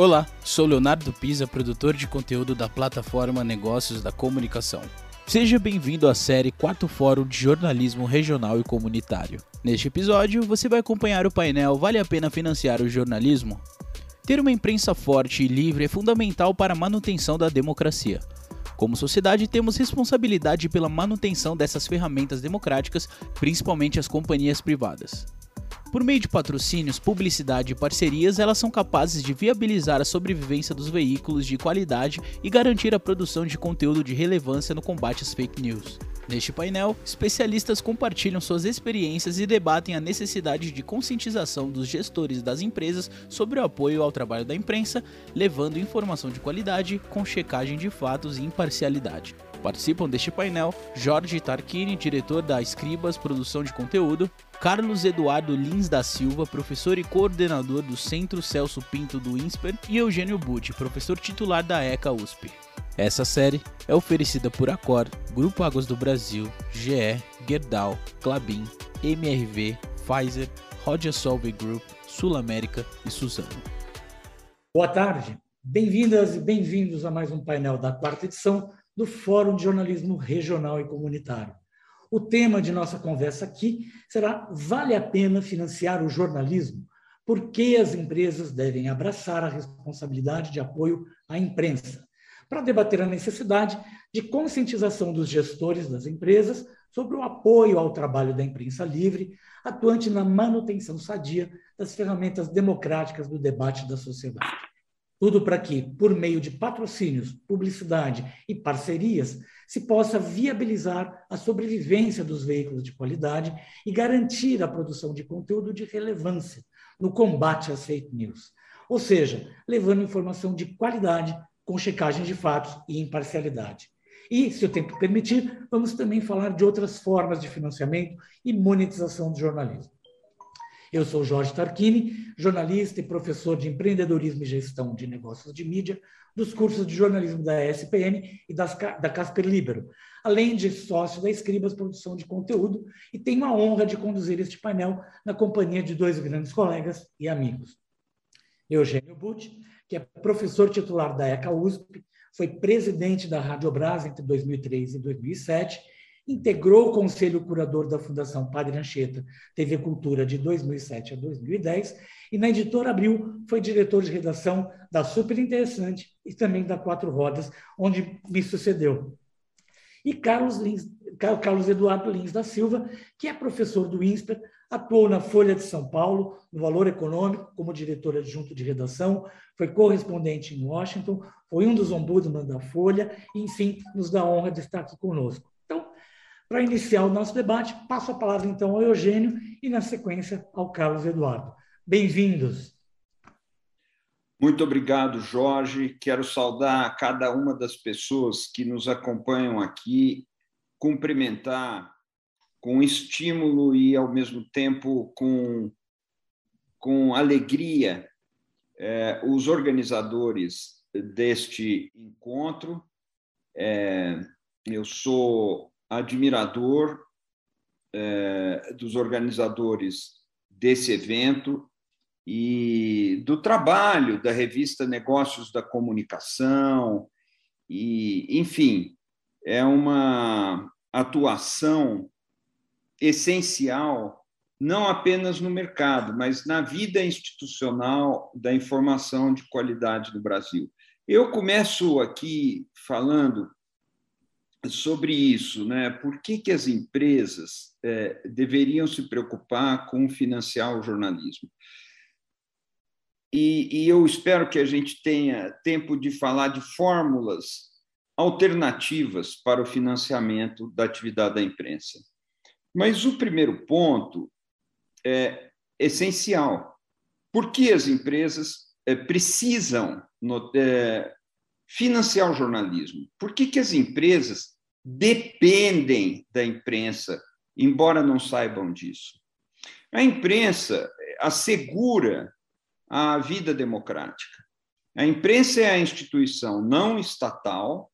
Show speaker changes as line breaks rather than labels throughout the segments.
Olá, sou Leonardo Pisa, produtor de conteúdo da plataforma Negócios da Comunicação. Seja bem-vindo à série Quarto Fórum de Jornalismo Regional e Comunitário. Neste episódio, você vai acompanhar o painel Vale a Pena Financiar o Jornalismo? Ter uma imprensa forte e livre é fundamental para a manutenção da democracia. Como sociedade, temos responsabilidade pela manutenção dessas ferramentas democráticas, principalmente as companhias privadas. Por meio de patrocínios, publicidade e parcerias, elas são capazes de viabilizar a sobrevivência dos veículos de qualidade e garantir a produção de conteúdo de relevância no combate às fake news. Neste painel, especialistas compartilham suas experiências e debatem a necessidade de conscientização dos gestores das empresas sobre o apoio ao trabalho da imprensa, levando informação de qualidade com checagem de fatos e imparcialidade. Participam deste painel Jorge Tarquini, diretor da Escribas Produção de Conteúdo, Carlos Eduardo Lins da Silva, professor e coordenador do Centro Celso Pinto do INSPER, e Eugênio Butti, professor titular da ECA USP. Essa série é oferecida por Acor, Grupo Águas do Brasil, GE, Gerdau, Clabin, MRV, Pfizer, Roger Group, Sul América e Suzano.
Boa tarde, bem-vindas e bem-vindos a mais um painel da quarta edição do Fórum de Jornalismo Regional e Comunitário. O tema de nossa conversa aqui será: vale a pena financiar o jornalismo? Por que as empresas devem abraçar a responsabilidade de apoio à imprensa? Para debater a necessidade de conscientização dos gestores das empresas sobre o apoio ao trabalho da imprensa livre, atuante na manutenção sadia das ferramentas democráticas do debate da sociedade. Tudo para que, por meio de patrocínios, publicidade e parcerias, se possa viabilizar a sobrevivência dos veículos de qualidade e garantir a produção de conteúdo de relevância no combate às fake news. Ou seja, levando informação de qualidade com checagem de fatos e imparcialidade. E, se o tempo permitir, vamos também falar de outras formas de financiamento e monetização do jornalismo. Eu sou Jorge Tarquini, jornalista e professor de empreendedorismo e gestão de negócios de mídia dos cursos de jornalismo da ESPM e das, da Casper Libero, além de sócio da Escribas Produção de Conteúdo, e tenho a honra de conduzir este painel na companhia de dois grandes colegas e amigos. Eugênio Butti, que é professor titular da ECA USP, foi presidente da Rádio entre 2003 e 2007 integrou o conselho curador da Fundação Padre Anchieta TV Cultura de 2007 a 2010 e na Editora Abril foi diretor de redação da Super Interessante e também da Quatro Rodas, onde me sucedeu. E Carlos, Lins, Carlos Eduardo Lins da Silva, que é professor do INSPER, atuou na Folha de São Paulo, no Valor Econômico, como diretor adjunto de redação, foi correspondente em Washington, foi um dos ombudsman da Folha, e, enfim, nos dá honra de estar aqui conosco. Para iniciar o nosso debate, passo a palavra então ao Eugênio e, na sequência, ao Carlos Eduardo. Bem-vindos.
Muito obrigado, Jorge. Quero saudar cada uma das pessoas que nos acompanham aqui, cumprimentar com estímulo e, ao mesmo tempo, com, com alegria eh, os organizadores deste encontro. Eh, eu sou admirador é, dos organizadores desse evento e do trabalho da revista Negócios da Comunicação, e, enfim, é uma atuação essencial não apenas no mercado, mas na vida institucional da informação de qualidade no Brasil. Eu começo aqui falando sobre isso, né? Por que, que as empresas é, deveriam se preocupar com financiar o jornalismo? E, e, eu espero que a gente tenha tempo de falar de fórmulas alternativas para o financiamento da atividade da imprensa. Mas o primeiro ponto é essencial. Por que as empresas é, precisam é, financiar o jornalismo. Por que, que as empresas dependem da imprensa, embora não saibam disso? A imprensa assegura a vida democrática. A imprensa é a instituição não estatal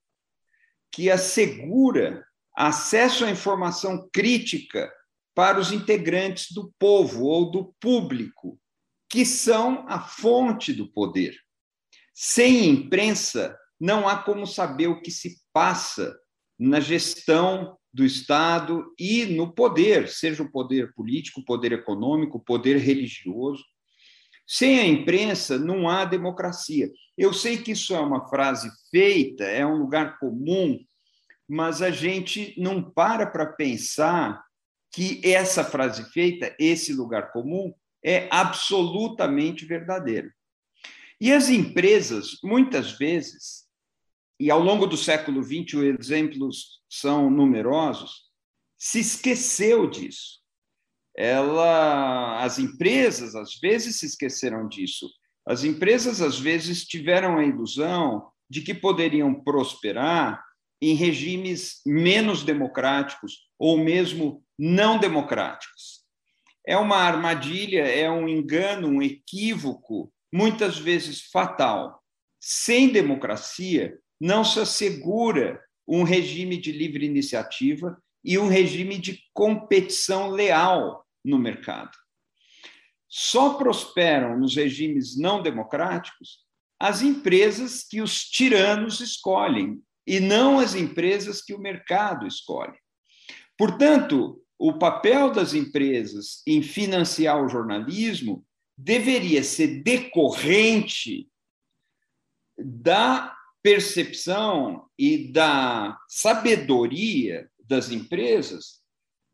que assegura acesso à informação crítica para os integrantes do povo ou do público, que são a fonte do poder. Sem imprensa, não há como saber o que se passa na gestão do Estado e no poder, seja o poder político, o poder econômico, o poder religioso. Sem a imprensa, não há democracia. Eu sei que isso é uma frase feita, é um lugar comum, mas a gente não para para pensar que essa frase feita, esse lugar comum, é absolutamente verdadeiro. E as empresas, muitas vezes, e ao longo do século XX os exemplos são numerosos, se esqueceu disso. Ela, as empresas às vezes se esqueceram disso. As empresas às vezes tiveram a ilusão de que poderiam prosperar em regimes menos democráticos ou mesmo não democráticos. É uma armadilha, é um engano, um equívoco, muitas vezes fatal. Sem democracia, não se assegura um regime de livre iniciativa e um regime de competição leal no mercado. Só prosperam nos regimes não democráticos as empresas que os tiranos escolhem e não as empresas que o mercado escolhe. Portanto, o papel das empresas em financiar o jornalismo deveria ser decorrente da percepção e da sabedoria das empresas,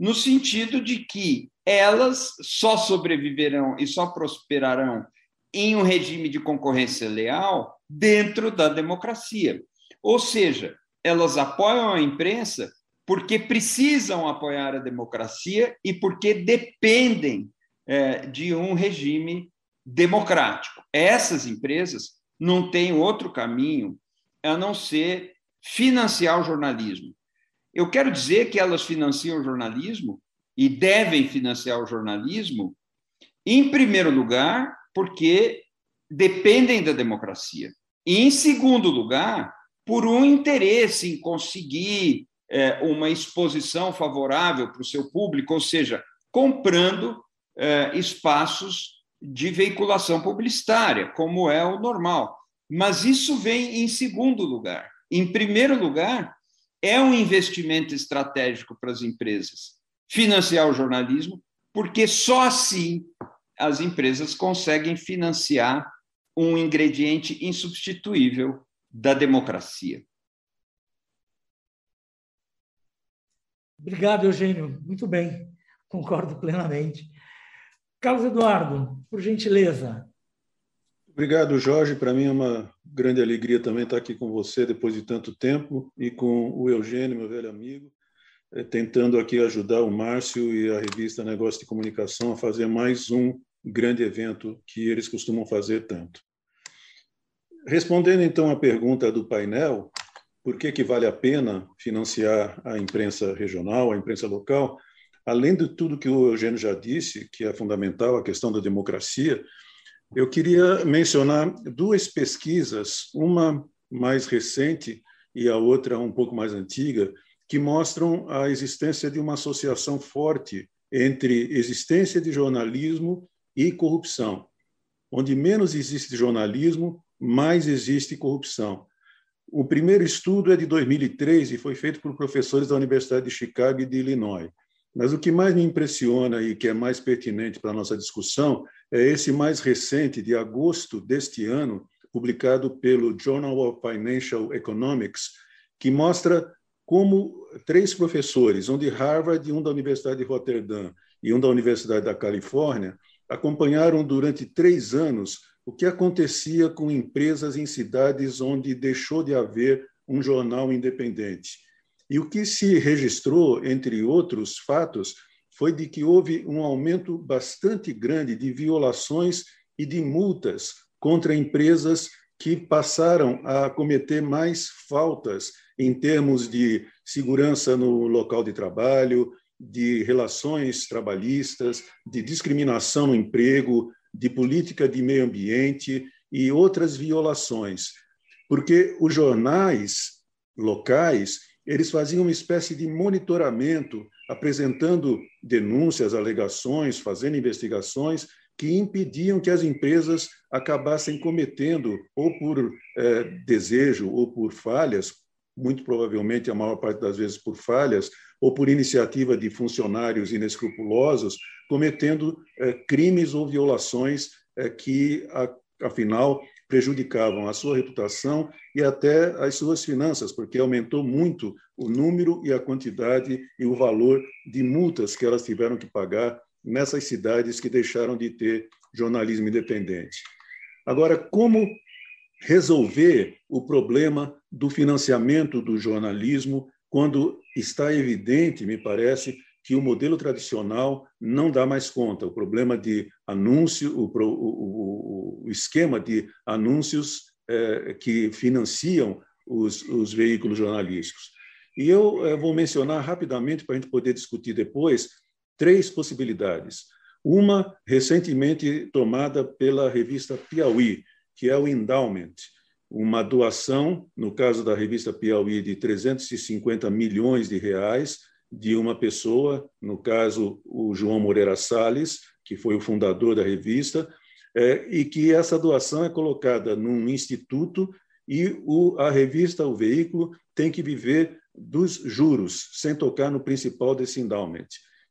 no sentido de que elas só sobreviverão e só prosperarão em um regime de concorrência leal dentro da democracia. Ou seja, elas apoiam a imprensa porque precisam apoiar a democracia e porque dependem é, de um regime democrático. Essas empresas não têm outro caminho a não ser financiar o jornalismo. Eu quero dizer que elas financiam o jornalismo e devem financiar o jornalismo, em primeiro lugar, porque dependem da democracia. E, em segundo lugar, por um interesse em conseguir é, uma exposição favorável para o seu público, ou seja, comprando é, espaços de veiculação publicitária, como é o normal. Mas isso vem em segundo lugar. Em primeiro lugar, é um investimento estratégico para as empresas financiar o jornalismo, porque só assim as empresas conseguem financiar um ingrediente insubstituível da democracia.
Obrigado, Eugênio. Muito bem, concordo plenamente. Carlos Eduardo, por gentileza,
Obrigado, Jorge. Para mim é uma grande alegria também estar aqui com você depois de tanto tempo e com o Eugênio, meu velho amigo, eh, tentando aqui ajudar o Márcio e a revista Negócio de Comunicação a fazer mais um grande evento que eles costumam fazer tanto. Respondendo então à pergunta do painel, por que, que vale a pena financiar a imprensa regional, a imprensa local? Além de tudo que o Eugênio já disse, que é fundamental, a questão da democracia, eu queria mencionar duas pesquisas, uma mais recente e a outra um pouco mais antiga, que mostram a existência de uma associação forte entre existência de jornalismo e corrupção. Onde menos existe jornalismo, mais existe corrupção. O primeiro estudo é de 2003 e foi feito por professores da Universidade de Chicago e de Illinois. Mas o que mais me impressiona e que é mais pertinente para a nossa discussão é esse mais recente, de agosto deste ano, publicado pelo Journal of Financial Economics, que mostra como três professores, um de Harvard, um da Universidade de Rotterdam e um da Universidade da Califórnia, acompanharam durante três anos o que acontecia com empresas em cidades onde deixou de haver um jornal independente. E o que se registrou, entre outros fatos, foi de que houve um aumento bastante grande de violações e de multas contra empresas que passaram a cometer mais faltas em termos de segurança no local de trabalho, de relações trabalhistas, de discriminação no emprego, de política de meio ambiente e outras violações. Porque os jornais locais, eles faziam uma espécie de monitoramento apresentando denúncias, alegações, fazendo investigações que impediam que as empresas acabassem cometendo, ou por é, desejo ou por falhas, muito provavelmente a maior parte das vezes por falhas, ou por iniciativa de funcionários inescrupulosos, cometendo é, crimes ou violações é, que, a, afinal, prejudicavam a sua reputação e até as suas finanças, porque aumentou muito o número e a quantidade e o valor de multas que elas tiveram que pagar nessas cidades que deixaram de ter jornalismo independente. Agora, como resolver o problema do financiamento do jornalismo quando está evidente, me parece, que o modelo tradicional não dá mais conta. O problema de anúncio, o, o, o esquema de anúncios é, que financiam os, os, veículos jornalísticos. E eu é, vou mencionar rapidamente, para a gente poder discutir depois, três possibilidades. Uma, recentemente tomada pela revista Piauí, que é o Endowment, uma doação, no caso da revista Piauí, de 350 milhões de reais, de uma pessoa, no caso o João Moreira Salles, que foi o fundador da revista, é, e que essa doação é colocada num instituto e o, a revista, o veículo, tem que viver dos juros, sem tocar no principal desse endowment.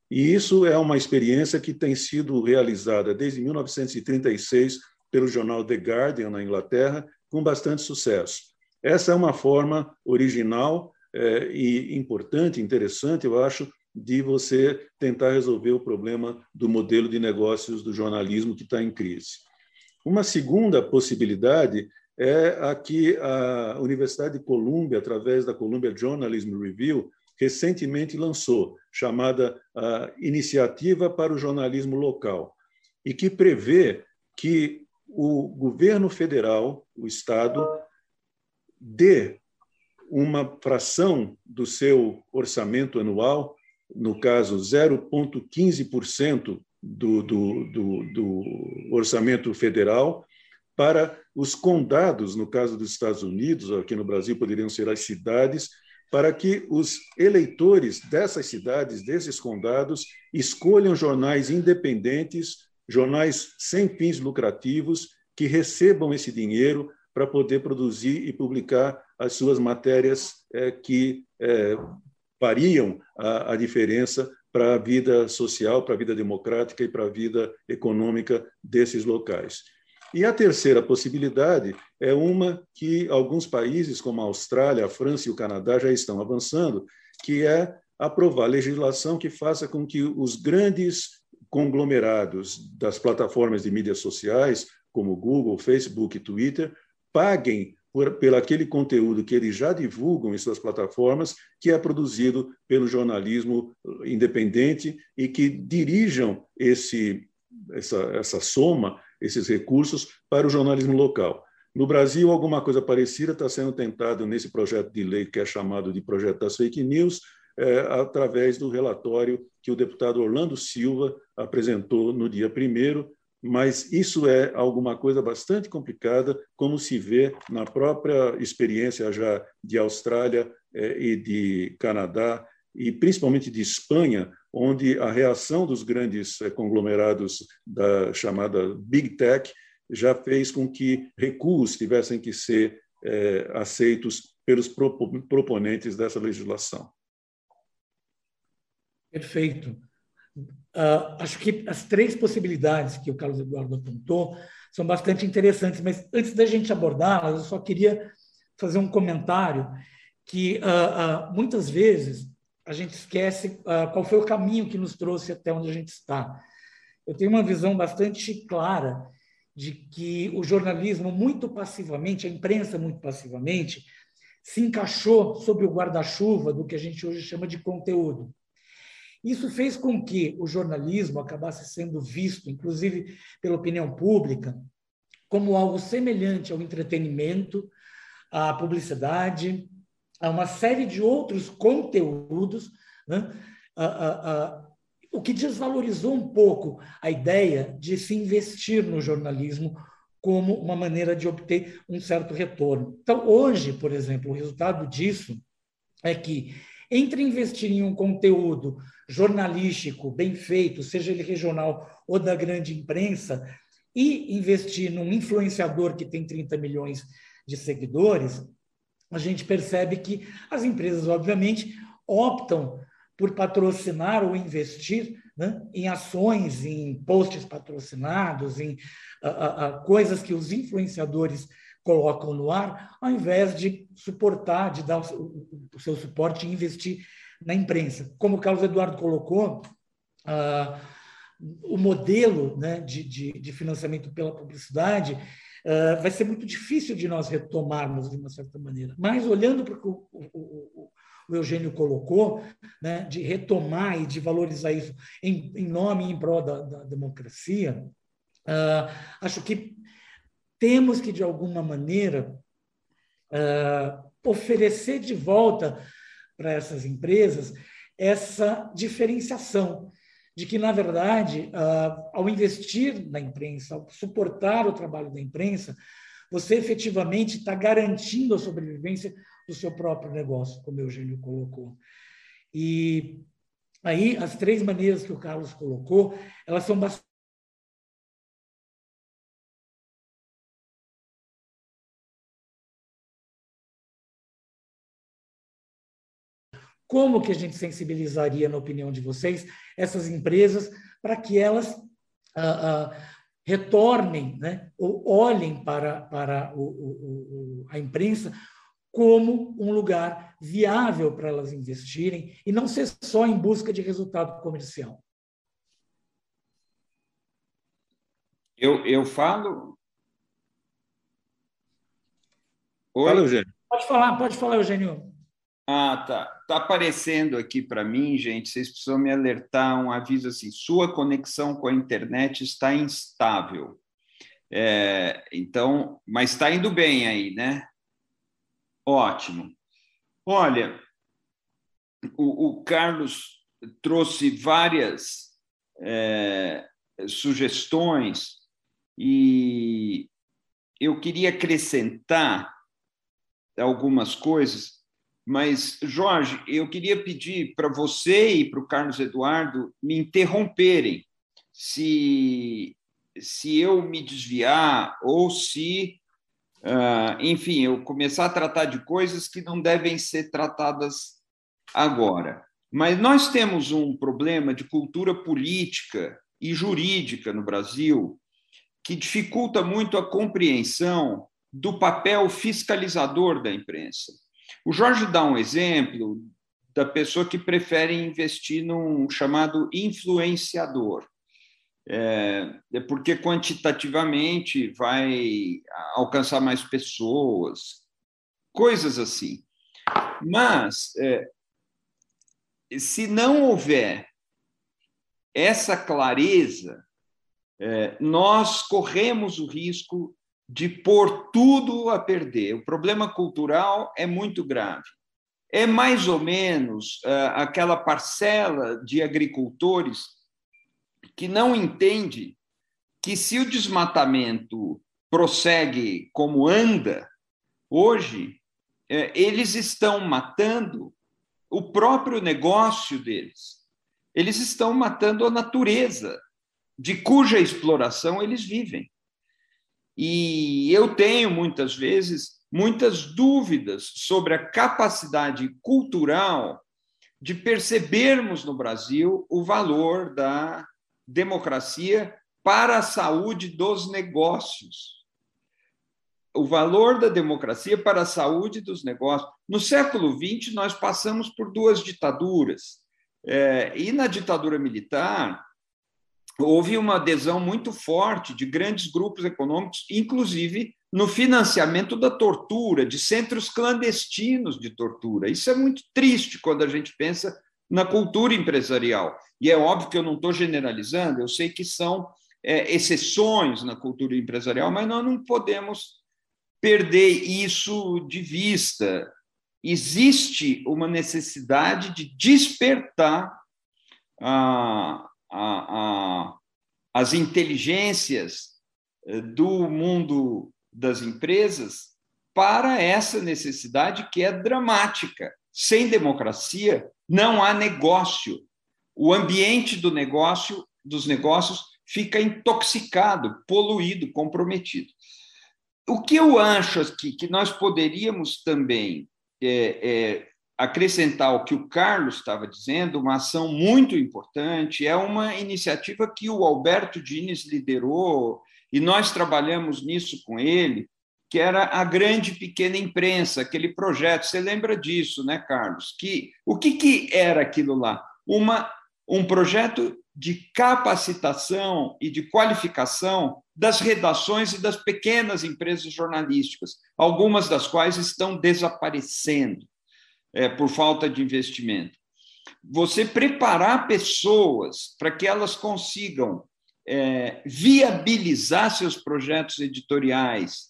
E isso é uma experiência que tem sido realizada desde 1936 pelo jornal The Guardian, na Inglaterra, com bastante sucesso. Essa é uma forma original é, e importante, interessante, eu acho, de você tentar resolver o problema do modelo de negócios do jornalismo que está em crise. Uma segunda possibilidade é a que a Universidade de Columbia, através da Columbia Journalism Review, recentemente lançou, chamada Iniciativa para o Jornalismo Local, e que prevê que o governo federal, o Estado, dê uma fração do seu orçamento anual, no caso 0,15% do, do, do, do orçamento federal, para os condados, no caso dos Estados Unidos, aqui no Brasil poderiam ser as cidades, para que os eleitores dessas cidades, desses condados, escolham jornais independentes, jornais sem fins lucrativos, que recebam esse dinheiro para poder produzir e publicar as suas matérias é, que é, fariam a, a diferença para a vida social, para a vida democrática e para a vida econômica desses locais. E a terceira possibilidade é uma que alguns países, como a Austrália, a França e o Canadá, já estão avançando, que é aprovar legislação que faça com que os grandes conglomerados das plataformas de mídias sociais, como Google, Facebook e Twitter, paguem por, pelo aquele conteúdo que eles já divulgam em suas plataformas, que é produzido pelo jornalismo independente e que dirijam esse, essa, essa soma, esses recursos, para o jornalismo local. No Brasil, alguma coisa parecida está sendo tentado nesse projeto de lei que é chamado de Projeto das Fake News, é, através do relatório que o deputado Orlando Silva apresentou no dia 1 mas isso é alguma coisa bastante complicada, como se vê na própria experiência já de Austrália é, e de Canadá, e principalmente de Espanha, onde a reação dos grandes é, conglomerados da chamada Big Tech já fez com que recuos tivessem que ser é, aceitos pelos proponentes dessa legislação.
Perfeito. Uh, acho que as três possibilidades que o Carlos Eduardo apontou são bastante interessantes, mas antes da gente abordá-las, eu só queria fazer um comentário que uh, uh, muitas vezes a gente esquece qual foi o caminho que nos trouxe até onde a gente está. Eu tenho uma visão bastante clara de que o jornalismo, muito passivamente, a imprensa, muito passivamente, se encaixou sob o guarda-chuva do que a gente hoje chama de conteúdo. Isso fez com que o jornalismo acabasse sendo visto, inclusive pela opinião pública, como algo semelhante ao entretenimento, à publicidade, a uma série de outros conteúdos, né? o que desvalorizou um pouco a ideia de se investir no jornalismo como uma maneira de obter um certo retorno. Então, hoje, por exemplo, o resultado disso é que entre investir em um conteúdo jornalístico bem feito, seja ele regional ou da grande imprensa, e investir num influenciador que tem 30 milhões de seguidores, a gente percebe que as empresas, obviamente, optam por patrocinar ou investir né, em ações, em posts patrocinados, em a, a, coisas que os influenciadores colocam no ar, ao invés de suportar, de dar o, o seu suporte e investir na imprensa. Como o Carlos Eduardo colocou, uh, o modelo né, de, de, de, financiamento pela publicidade uh, vai ser muito difícil de nós retomarmos de uma certa maneira. Mas, olhando para o que o, o, Eugênio colocou, né, de retomar e de valorizar isso em, em nome e em prol da, da democracia, uh, acho que temos que, de alguma maneira, uh, oferecer de volta para essas empresas essa diferenciação de que, na verdade, uh, ao investir na imprensa, ao suportar o trabalho da imprensa, você efetivamente está garantindo a sobrevivência do seu próprio negócio, como o Eugênio colocou. E aí, as três maneiras que o Carlos colocou, elas são Como que a gente sensibilizaria, na opinião de vocês, essas empresas para que elas ah, ah, retornem, né, ou olhem para, para o, o, o, a imprensa como um lugar viável para elas investirem e não ser só em busca de resultado comercial?
Eu, eu falo.
Oi? Fala, Eugênio. Pode falar, pode falar, Eugênio.
Ah, tá. Está aparecendo aqui para mim, gente. Vocês precisam me alertar um aviso assim: sua conexão com a internet está instável. É, então, mas está indo bem aí, né? Ótimo. Olha, o, o Carlos trouxe várias é, sugestões e eu queria acrescentar algumas coisas mas, Jorge, eu queria pedir para você e para o Carlos Eduardo me interromperem se, se eu me desviar ou se, uh, enfim, eu começar a tratar de coisas que não devem ser tratadas agora. Mas nós temos um problema de cultura política e jurídica no Brasil que dificulta muito a compreensão do papel fiscalizador da imprensa. O Jorge dá um exemplo da pessoa que prefere investir num chamado influenciador. É, é, porque quantitativamente vai alcançar mais pessoas, coisas assim. Mas, é, se não houver essa clareza, é, nós corremos o risco de pôr tudo a perder. O problema cultural é muito grave. É mais ou menos uh, aquela parcela de agricultores que não entende que se o desmatamento prossegue como anda, hoje, uh, eles estão matando o próprio negócio deles. Eles estão matando a natureza de cuja exploração eles vivem. E eu tenho, muitas vezes, muitas dúvidas sobre a capacidade cultural de percebermos no Brasil o valor da democracia para a saúde dos negócios. O valor da democracia para a saúde dos negócios. No século XX, nós passamos por duas ditaduras. É, e na ditadura militar, houve uma adesão muito forte de grandes grupos econômicos, inclusive no financiamento da tortura, de centros clandestinos de tortura. Isso é muito triste quando a gente pensa na cultura empresarial. E é óbvio que eu não estou generalizando, eu sei que são é, exceções na cultura empresarial, mas nós não podemos perder isso de vista. Existe uma necessidade de despertar a, a, a, as inteligências eh, do mundo das empresas para essa necessidade que é dramática sem democracia não há negócio. O ambiente do negócio, dos negócios, fica intoxicado, poluído, comprometido. O que eu acho que, que nós poderíamos também é, é, acrescentar ao que o Carlos estava dizendo, uma ação muito importante, é uma iniciativa que o Alberto Dines liderou e nós trabalhamos nisso com ele, que era a grande pequena imprensa, aquele projeto. Você lembra disso, né, Carlos? Que o que, que era aquilo lá? Uma, um projeto de capacitação e de qualificação das redações e das pequenas empresas jornalísticas, algumas das quais estão desaparecendo é, por falta de investimento. Você preparar pessoas para que elas consigam é, viabilizar seus projetos editoriais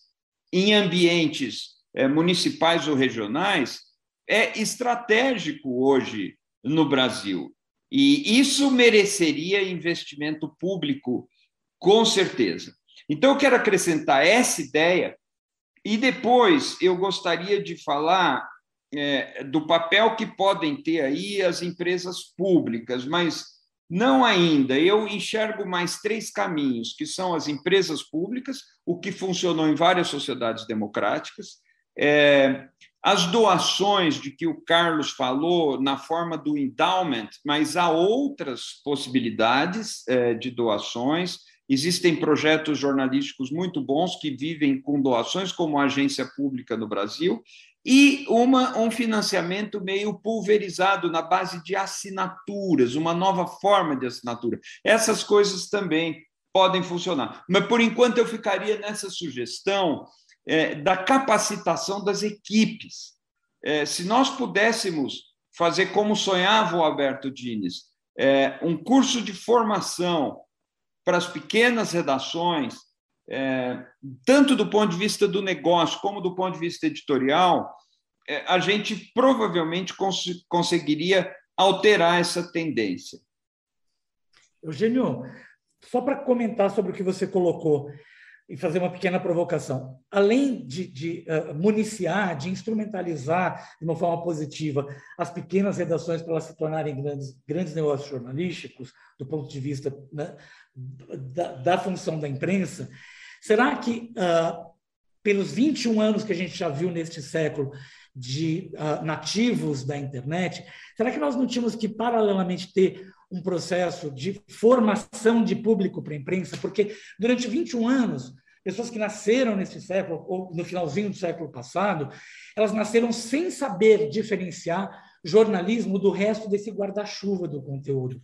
em ambientes é, municipais ou regionais é estratégico hoje no Brasil. E isso mereceria investimento público, com certeza. Então, eu quero acrescentar essa ideia, e depois eu gostaria de falar é, do papel que podem ter aí as empresas públicas, mas não ainda. Eu enxergo mais três caminhos, que são as empresas públicas, o que funcionou em várias sociedades democráticas, é, as doações de que o Carlos falou na forma do endowment, mas há outras possibilidades é, de doações. Existem projetos jornalísticos muito bons que vivem com doações, como a agência pública no Brasil, e uma, um financiamento meio pulverizado na base de assinaturas, uma nova forma de assinatura. Essas coisas também podem funcionar. Mas, por enquanto, eu ficaria nessa sugestão é, da capacitação das equipes. É, se nós pudéssemos fazer como sonhava o Alberto Dines, é, um curso de formação para as pequenas redações, é, tanto do ponto de vista do negócio como do ponto de vista editorial, é, a gente provavelmente cons conseguiria alterar essa tendência.
Eugênio, só para comentar sobre o que você colocou e fazer uma pequena provocação. Além de, de uh, municiar, de instrumentalizar de uma forma positiva as pequenas redações para elas se tornarem grandes, grandes negócios jornalísticos, do ponto de vista né, da, da função da imprensa, Será que, uh, pelos 21 anos que a gente já viu neste século de uh, nativos da internet, será que nós não tínhamos que, paralelamente, ter um processo de formação de público para a imprensa? Porque durante 21 anos, pessoas que nasceram nesse século, ou no finalzinho do século passado, elas nasceram sem saber diferenciar jornalismo do resto desse guarda-chuva do conteúdo.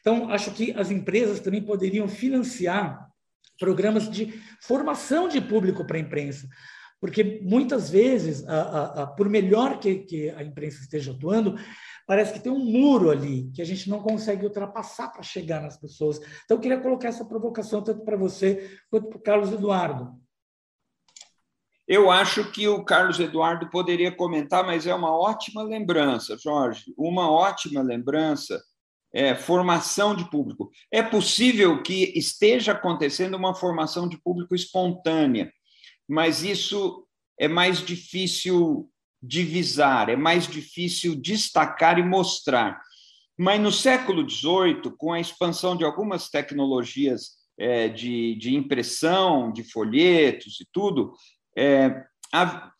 Então, acho que as empresas também poderiam financiar programas de formação de público para a imprensa. Porque muitas vezes, a, a, a, por melhor que, que a imprensa esteja atuando, parece que tem um muro ali que a gente não consegue ultrapassar para chegar nas pessoas. Então, eu queria colocar essa provocação tanto para você quanto para o Carlos Eduardo.
Eu acho que o Carlos Eduardo poderia comentar, mas é uma ótima lembrança, Jorge, uma ótima lembrança é, formação de público. É possível que esteja acontecendo uma formação de público espontânea, mas isso é mais difícil divisar, é mais difícil destacar e mostrar. Mas no século XVIII, com a expansão de algumas tecnologias é, de, de, impressão, de folhetos e tudo, é,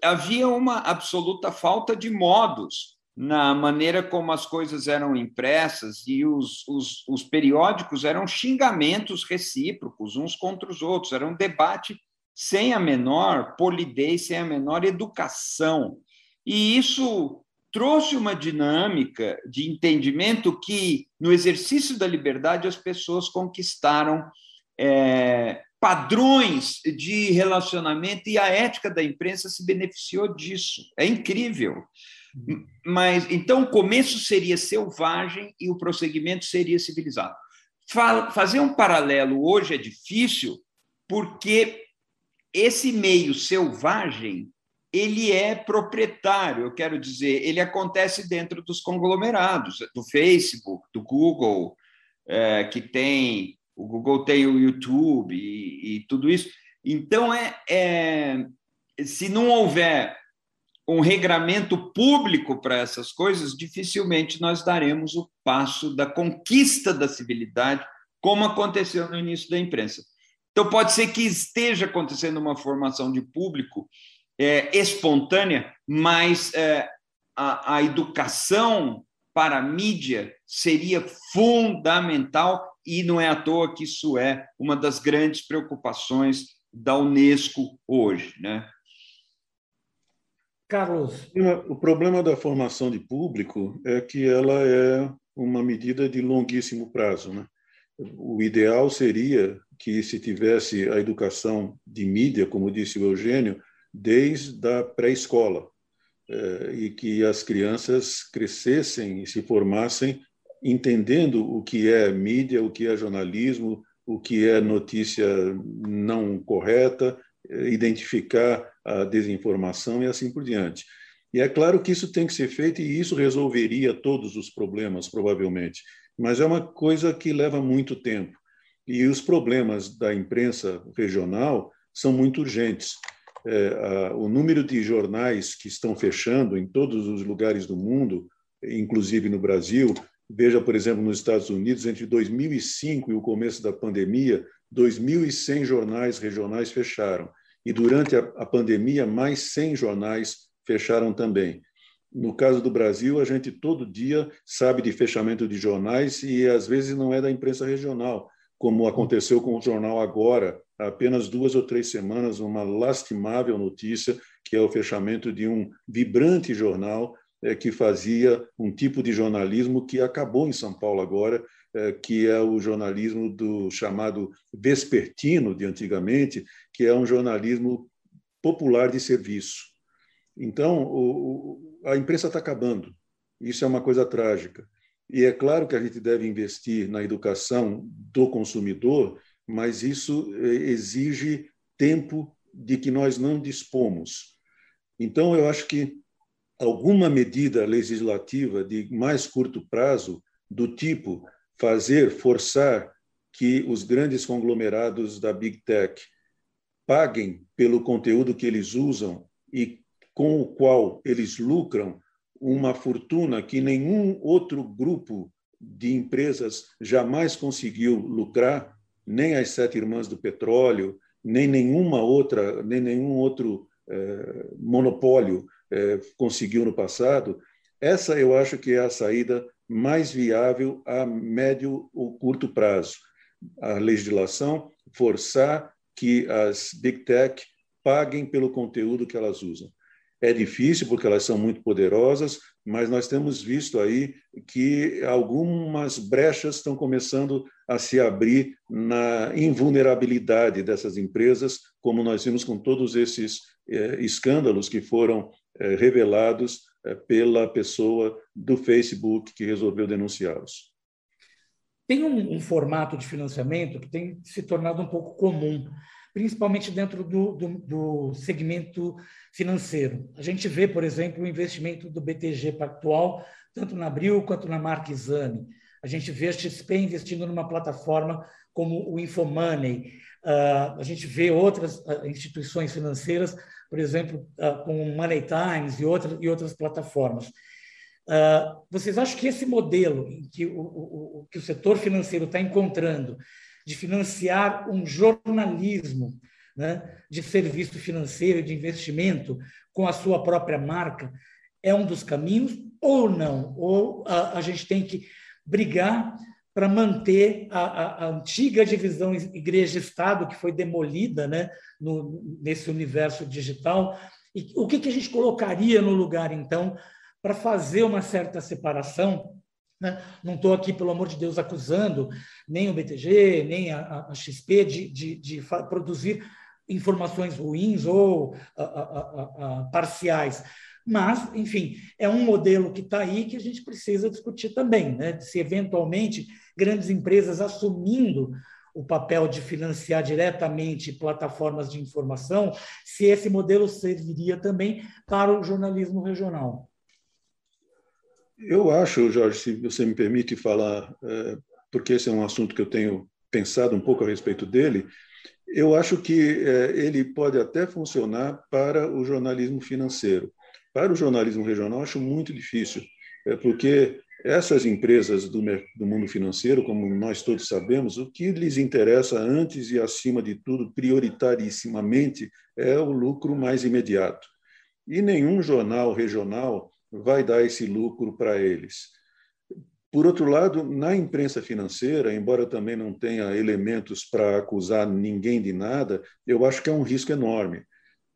havia uma absoluta falta de modos na maneira como as coisas eram impressas e os, os, os, periódicos eram xingamentos recíprocos uns contra os outros, era um debate sem a menor polidez, sem a menor educação. E isso trouxe uma dinâmica de entendimento que, no exercício da liberdade, as pessoas conquistaram é, padrões de relacionamento e a ética da imprensa se beneficiou disso. É incrível. Mas então o começo seria selvagem e o prosseguimento seria civilizado. Fazer um paralelo hoje é difícil porque esse meio selvagem ele é proprietário, eu quero dizer, ele acontece dentro dos conglomerados, do Facebook, do Google, é, que tem o Google tem o YouTube e, e tudo isso. Então é, é se não houver um regramento público para essas coisas, dificilmente nós daremos o passo da conquista da civilidade, como aconteceu no início da imprensa. Então, pode ser que esteja acontecendo uma formação de público é, espontânea, mas é, a, a educação para a mídia seria fundamental e não é à toa que isso é uma das grandes preocupações da Unesco hoje, né?
Carlos.
O problema da formação de público é que ela é uma medida de longuíssimo prazo. Né? O ideal seria que se tivesse a educação de mídia, como disse o Eugênio, desde a pré-escola, eh, e que as crianças crescessem e se formassem entendendo o que é mídia, o que é jornalismo, o que é notícia não correta, identificar a desinformação e assim por diante. E é claro que isso tem que ser feito e isso resolveria todos os problemas, provavelmente. Mas é uma coisa que leva muito tempo. E os problemas da imprensa regional são muito urgentes. É, a, o número de jornais que estão fechando em todos os lugares do mundo, inclusive no Brasil, veja, por exemplo, nos Estados Unidos, entre 2005 e o começo da pandemia, 2.100 jornais regionais fecharam. E durante a, a pandemia, mais 100 jornais fecharam também. No caso do Brasil, a gente todo dia sabe de fechamento de jornais e às vezes não é da imprensa regional, como aconteceu com o jornal agora, há apenas duas ou três semanas, uma lastimável notícia que é o fechamento de um vibrante jornal é, que fazia um tipo de jornalismo que acabou em São Paulo agora, que é o jornalismo do chamado vespertino de antigamente, que é um jornalismo popular de serviço. Então, o, a imprensa está acabando. Isso é uma coisa trágica. E é claro que a gente deve investir na educação do consumidor, mas isso é, exige tempo de que nós não dispomos. Então, eu acho que alguma medida legislativa de mais curto prazo, do tipo fazer, forçar que os grandes conglomerados da Big Tech paguem pelo conteúdo que eles usam e com o qual eles lucram uma fortuna que nenhum outro grupo de empresas jamais conseguiu lucrar, nem as sete irmãs do petróleo, nem nenhuma outra, nem nenhum outro eh, monopólio eh, conseguiu no passado. Essa eu acho que é a saída mais viável a médio ou curto prazo. A legislação forçar que as big tech paguem pelo conteúdo que elas usam. É difícil porque elas são muito poderosas, mas nós temos visto aí que algumas brechas estão começando a se abrir na invulnerabilidade dessas empresas, como nós vimos com todos esses eh, escândalos que foram eh, revelados pela pessoa do Facebook que resolveu denunciá-los.
Tem um, um, formato de financiamento que tem se tornado um pouco comum, principalmente dentro do, do, do segmento financeiro. A gente vê, por exemplo, o investimento do BTG Pactual, tanto na Abril quanto na Marquesane. A gente vê a XP investindo numa plataforma como o Infomoney. Uh, a gente vê outras uh, instituições financeiras por exemplo, uh, com Money Times e, outra, e outras plataformas. Uh, vocês acham que esse modelo que o, o, que o setor financeiro está encontrando de financiar um jornalismo né, de serviço financeiro, de investimento, com a sua própria marca, é um dos caminhos ou não? Ou a, a gente tem que brigar para manter a, a, a, antiga divisão igreja-estado, que foi demolida né, no, nesse universo digital. E o que, que a gente colocaria no lugar, então, para fazer uma certa separação? Né? Não estou aqui, pelo amor de Deus, acusando nem o BTG, nem a, XP de, de, de produzir informações ruins ou parciais. Mas, enfim, é um modelo que está aí que a gente precisa discutir também, né? se eventualmente grandes empresas assumindo o papel de financiar diretamente plataformas de informação, se esse modelo serviria também para o jornalismo regional.
Eu acho, Jorge, se você me permite falar, é, porque esse é um assunto que eu tenho pensado um pouco a respeito dele, eu acho que é, ele pode até funcionar para o jornalismo financeiro Para o jornalismo regional, acho muito difícil, é porque essas empresas do, do mundo financeiro, como nós todos sabemos, o que lhes interessa antes e acima de tudo, prioritarissimamente, é o lucro mais imediato. E nenhum jornal regional vai dar esse lucro para eles. Por outro lado, na imprensa financeira, embora também não tenha elementos para acusar ninguém de nada, eu acho que é um risco enorme.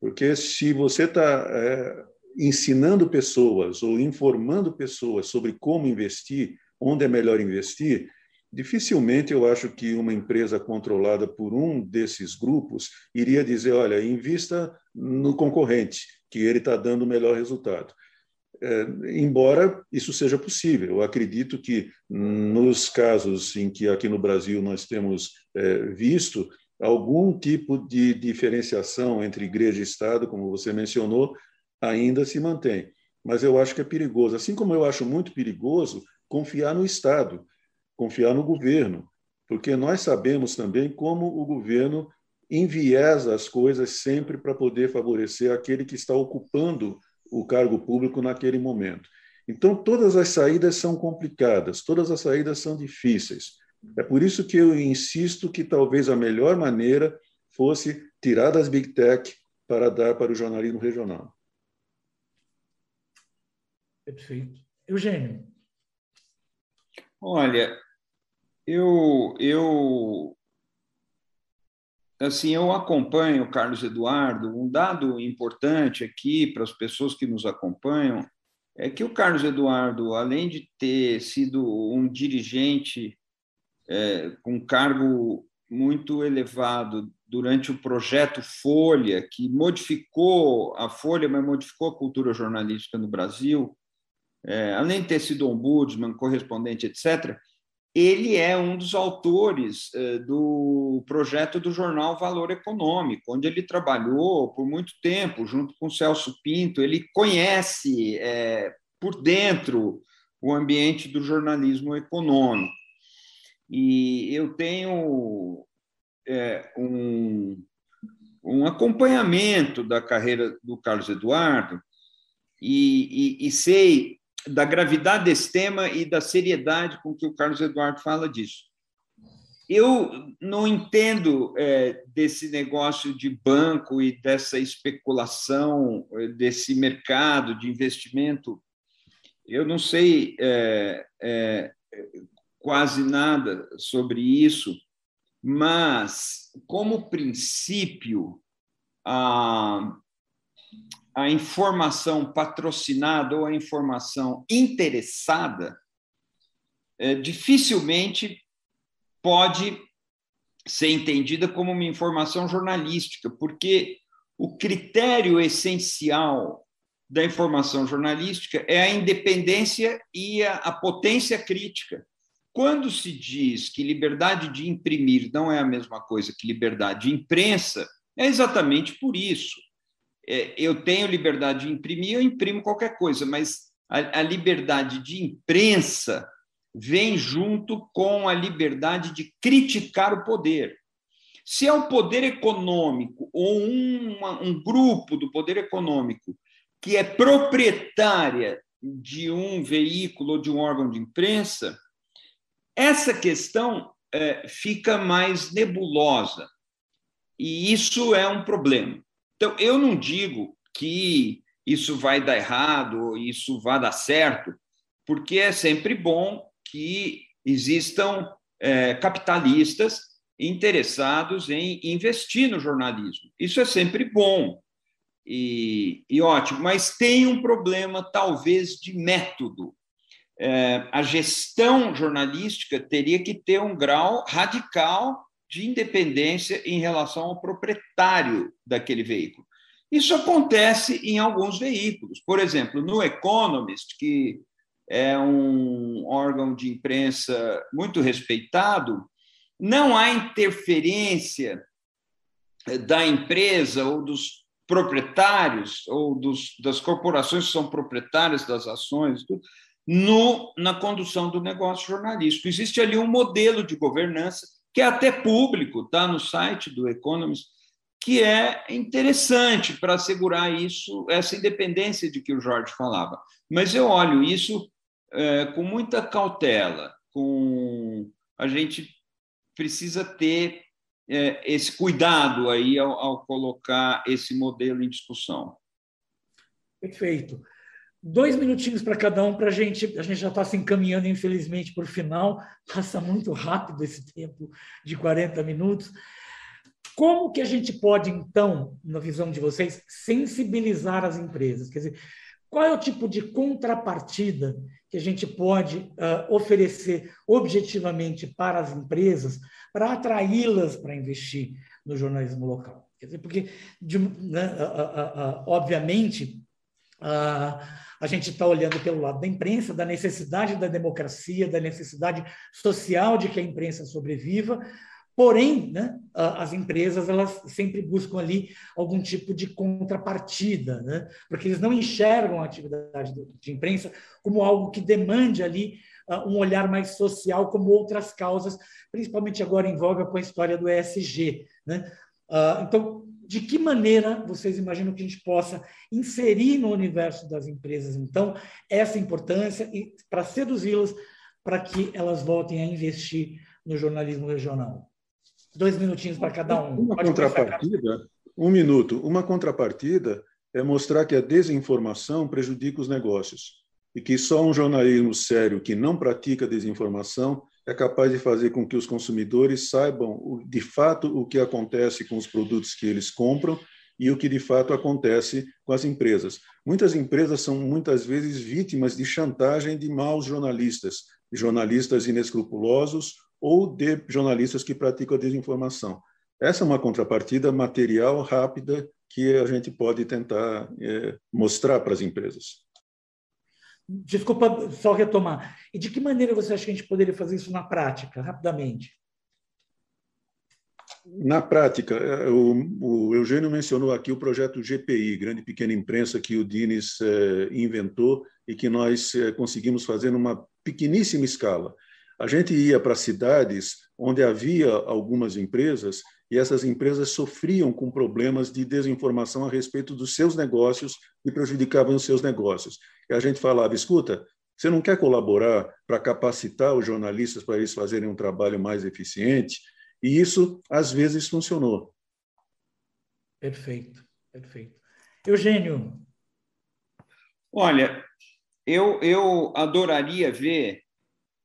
Porque se você está é, ensinando pessoas ou informando pessoas sobre como investir, onde é melhor investir, dificilmente eu acho que uma empresa controlada por um desses grupos iria dizer: olha, invista no concorrente, que ele está dando o melhor resultado. É, embora isso seja possível, eu acredito que nos casos em que aqui no Brasil nós temos é, visto algum tipo de diferenciação entre igreja e Estado, como você mencionou, ainda se mantém. Mas eu acho que é perigoso. Assim como eu acho muito perigoso confiar no Estado, confiar no governo, porque nós sabemos também como o governo enviesa as coisas sempre para poder favorecer aquele que está ocupando o cargo público naquele momento. Então, todas as saídas são complicadas, todas as saídas são difíceis. É por isso que eu insisto que talvez a melhor maneira fosse tirar das big tech para dar para o jornalismo regional.
Perfeito. Eugênio.
Olha, eu, eu assim, eu acompanho o Carlos Eduardo. Um dado importante aqui para as pessoas que nos acompanham é que o Carlos Eduardo, além de ter sido um dirigente é, com cargo muito elevado durante o projeto Folha, que modificou a Folha, mas modificou a cultura jornalística no Brasil, é, além de ter sido ombudsman, correspondente, etc., ele é um dos autores é, do projeto do jornal Valor Econômico, onde ele trabalhou por muito tempo junto com Celso Pinto. Ele conhece é, por dentro o ambiente do jornalismo econômico. E eu tenho é, um, um acompanhamento da carreira do Carlos Eduardo e, e, e sei da gravidade desse tema e da seriedade com que o Carlos Eduardo fala disso. Eu não entendo é, desse negócio de banco e dessa especulação, é, desse mercado de investimento. Eu não sei é, é, quase nada sobre isso, mas, como princípio, a, a informação patrocinada ou a informação interessada é, dificilmente pode ser entendida como uma informação jornalística, porque o critério essencial da informação jornalística é a independência e a, a potência crítica. Quando se diz que liberdade de imprimir não é a mesma coisa que liberdade de imprensa, é exatamente por isso eu tenho liberdade de imprimir, eu imprimo qualquer coisa, mas a, a liberdade de imprensa vem junto com a liberdade de criticar o poder. Se é o poder econômico ou uma, um grupo do poder econômico que é proprietária de um veículo ou de um órgão de imprensa, essa questão é, fica mais nebulosa. E isso é um problema. Então, eu não digo que isso vai dar errado, isso vai dar certo, porque é sempre bom que existam é, capitalistas interessados em investir no jornalismo. Isso é sempre bom e, e ótimo, mas tem um problema, talvez, de método. É, a gestão jornalística teria que ter um grau radical de independência em relação ao proprietário daquele veículo. Isso acontece em alguns veículos. Por exemplo, no Economist, que é um órgão de imprensa muito respeitado, não há interferência da empresa ou dos proprietários ou dos, das corporações que são proprietárias das ações no, na condução do negócio jornalístico. Existe ali um modelo de governança que é até público, está no site do Economist, que é interessante para assegurar isso, essa independência de que o Jorge falava. Mas eu olho isso é, com muita cautela, com a gente precisa ter é, esse cuidado aí ao, ao colocar esse modelo em discussão.
Perfeito. Dois minutinhos para cada um, para a gente. A gente já está se encaminhando, infelizmente, para o final. Passa muito rápido esse tempo de 40 minutos. Como que a gente pode, então, na visão de vocês, sensibilizar as empresas? Quer dizer, qual é o tipo de contrapartida que a gente pode uh, oferecer objetivamente para as empresas para atraí-las para investir no jornalismo local? Quer dizer, porque, de, né, uh, uh, obviamente, a gente está olhando pelo lado da imprensa, da necessidade da democracia, da necessidade social de que a imprensa sobreviva, Porém, né, as empresas elas sempre buscam ali algum tipo de contrapartida, né, porque eles não enxergam a atividade de imprensa como algo que demande ali um olhar mais social, como outras causas, principalmente agora em voga com a história do ESG. Né? Então, de que maneira vocês imaginam que a gente possa inserir no universo das empresas, então, essa importância e para seduzi-las para que elas voltem a investir no jornalismo regional? Dois minutinhos para cada um.
Uma Pode contrapartida, um minuto. Uma contrapartida é mostrar que a desinformação prejudica os negócios e que só um jornalismo sério que não pratica desinformação é capaz de fazer com que os consumidores saibam de fato o que acontece com os produtos que eles compram e o que de fato acontece com as empresas. Muitas empresas são muitas vezes vítimas de chantagem de maus jornalistas, jornalistas inescrupulosos ou de jornalistas que praticam a desinformação. Essa é uma contrapartida material rápida que a gente pode tentar é, mostrar para as empresas.
Desculpa só retomar. E de que maneira você acha que a gente poderia fazer isso na prática, rapidamente?
Na prática, é, o, o Eugênio mencionou aqui o projeto GPI, Grande Pequena Imprensa, que o Dines é, inventou e que nós é, conseguimos fazer numa pequeníssima escala. A gente ia para cidades onde havia algumas empresas e essas empresas sofriam com problemas de desinformação a respeito dos seus negócios e prejudicavam os seus negócios. E a gente falava: escuta, você não quer colaborar para capacitar os jornalistas para eles fazerem um trabalho mais eficiente? E isso, às vezes, funcionou.
Perfeito, perfeito. Eugênio.
Olha, eu, eu adoraria ver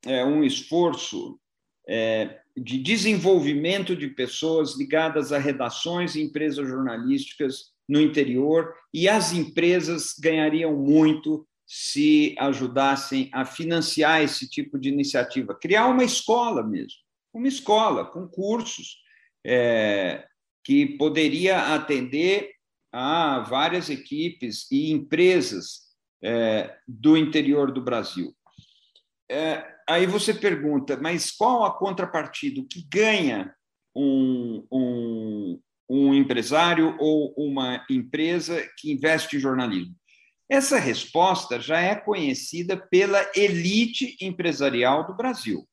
é, um esforço é, de desenvolvimento de pessoas ligadas a redações e empresas jornalísticas no interior, e as empresas ganhariam muito se ajudassem a financiar esse tipo de iniciativa. Criar uma escola mesmo, uma escola com cursos é, que poderia atender a várias equipes e empresas é, do interior do Brasil. É, aí você pergunta, mas qual a contrapartida? Que ganha um, um, um empresário ou uma empresa que investe em jornalismo? Essa resposta já é conhecida pela elite empresarial do Brasil.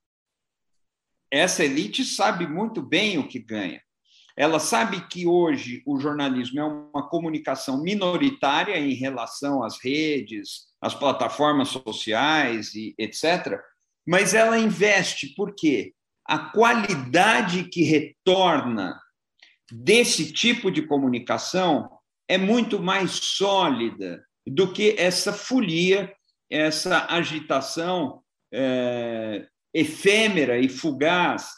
Essa elite sabe muito bem o que ganha. Ela sabe que hoje o jornalismo é uma comunicação minoritária em relação às redes, às plataformas sociais e etc mas ela investe porque a qualidade que retorna desse tipo de comunicação é muito mais sólida do que essa folia, essa agitação é, efêmera e fugaz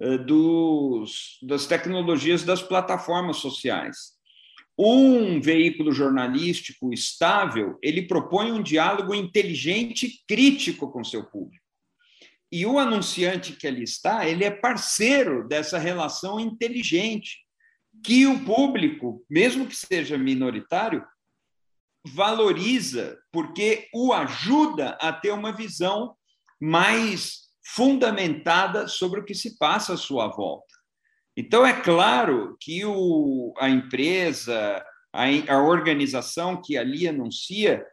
é, dos, das tecnologias das plataformas sociais. Um veículo jornalístico estável, ele propõe um diálogo inteligente e crítico com seu público. E o anunciante que ali está, ele é parceiro dessa relação inteligente, que o público, mesmo que seja minoritário, valoriza, porque o ajuda a ter uma visão mais fundamentada sobre o que se passa à sua volta. Então, é claro que o, a empresa, a, a organização que ali anuncia,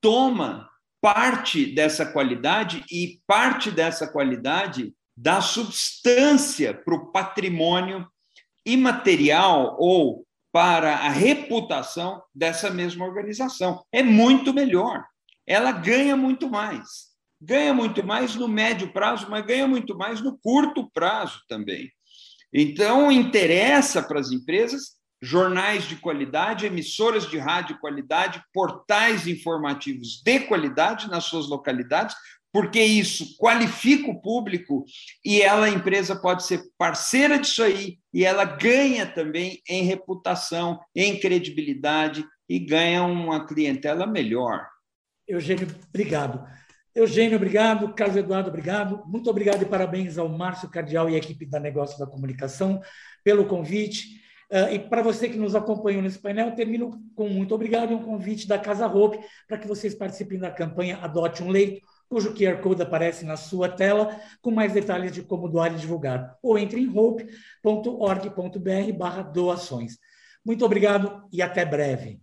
toma parte dessa qualidade e parte dessa qualidade da substância para o patrimônio imaterial ou para a reputação dessa mesma organização. É muito melhor. Ela ganha muito mais. Ganha muito mais no médio prazo, mas ganha muito mais no curto prazo também. Então, interessa para as empresas jornais de qualidade, emissoras de rádio de qualidade, portais informativos de qualidade nas suas localidades, porque isso qualifica o público e ela, a empresa, pode ser parceira disso aí e ela ganha também em reputação, em credibilidade e ganha uma clientela melhor.
Eugênio, obrigado. Eugênio, obrigado. Carlos Eduardo, obrigado. Muito obrigado e parabéns ao Márcio Cardial e à equipe da Negócio da Comunicação pelo convite. Uh, e para você que nos acompanhou nesse painel, termino com muito obrigado e um convite da Casa Hope para que vocês participem da campanha Adote um Leito, cujo QR Code aparece na sua tela, com mais detalhes de como doar e divulgar. Ou entre em hope.org.br barra doações. Muito obrigado e até breve.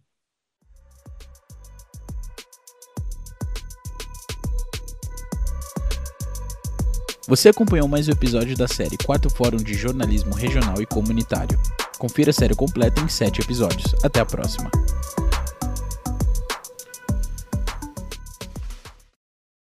Você acompanhou mais um episódio da série Quarto Fórum de Jornalismo Regional e Comunitário. Confira a série completa em 7 episódios. Até a próxima.